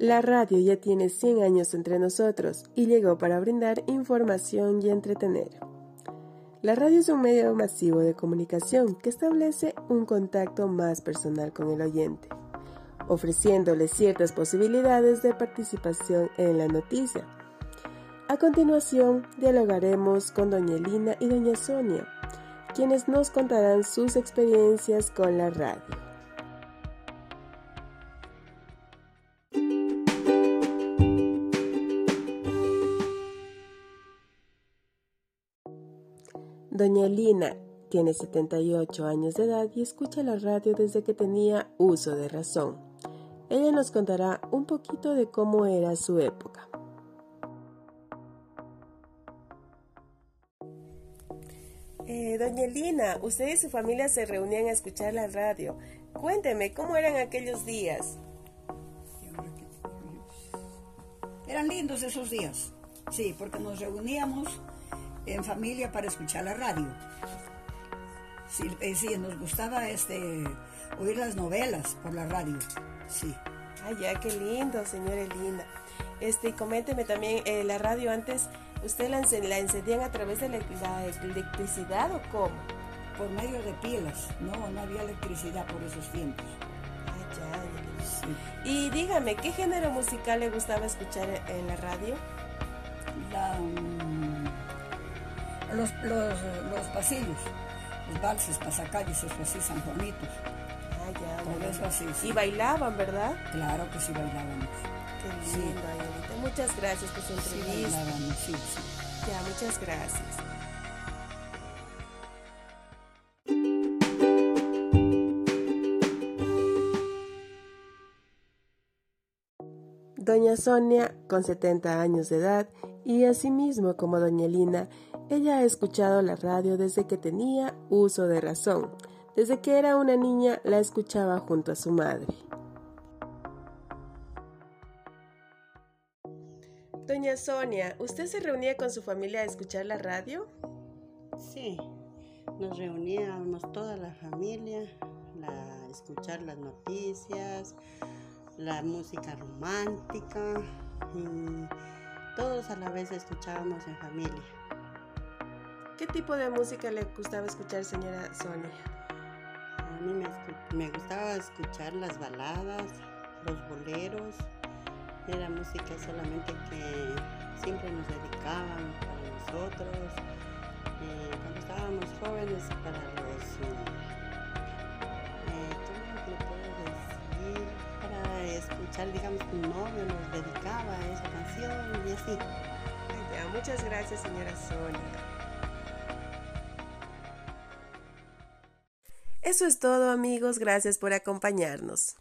La radio ya tiene 100 años entre nosotros y llegó para brindar información y entretener. La radio es un medio masivo de comunicación que establece un contacto más personal con el oyente, ofreciéndole ciertas posibilidades de participación en la noticia. A continuación, dialogaremos con doña Elina y doña Sonia, quienes nos contarán sus experiencias con la radio. Doña Elina tiene 78 años de edad y escucha la radio desde que tenía uso de razón. Ella nos contará un poquito de cómo era su época. Eh, doña Elina, usted y su familia se reunían a escuchar la radio. Cuénteme, ¿cómo eran aquellos días? Eran lindos esos días, sí, porque nos reuníamos en familia para escuchar la radio. Sí, eh, nos gustaba este, oír las novelas por la radio, sí. Ay, ya, qué lindo, señora Elina. Este, coménteme también, eh, la radio antes, ¿usted la, la, encendían a través de la, electricidad o cómo? Por medio de pilas, no, no había electricidad por esos tiempos. Ay, ya, ya. Sí. Y dígame, ¿qué género musical le gustaba escuchar en la radio? La... Mm, los, los, los pasillos, los valses, pasacalles, eso así, sanjuanitos. Ah, ya. Todo eso así. Y bailaban, ¿verdad? Claro que sí bailábamos. Qué lindo, sí. Muchas gracias por su entrevista. Sí, bailábamos, sí, sí. Ya, muchas gracias. Doña Sonia, con 70 años de edad, y asimismo como Doña Lina, ella ha escuchado la radio desde que tenía uso de razón. Desde que era una niña la escuchaba junto a su madre. Doña Sonia, ¿usted se reunía con su familia a escuchar la radio? Sí, nos reuníamos toda la familia a escuchar las noticias, la música romántica y todos a la vez escuchábamos en familia. ¿Qué tipo de música le gustaba escuchar, señora Sonia? A mí me, gustaba escuchar las baladas, los boleros. Era música solamente que siempre nos dedicaban para nosotros. Eh, cuando estábamos jóvenes, para los... Eh, ¿Cómo puedo decir? Para escuchar, digamos, un novio nos dedicaba a esa canción y así. Muchas gracias, señora Sonia. Eso es todo amigos, gracias por acompañarnos.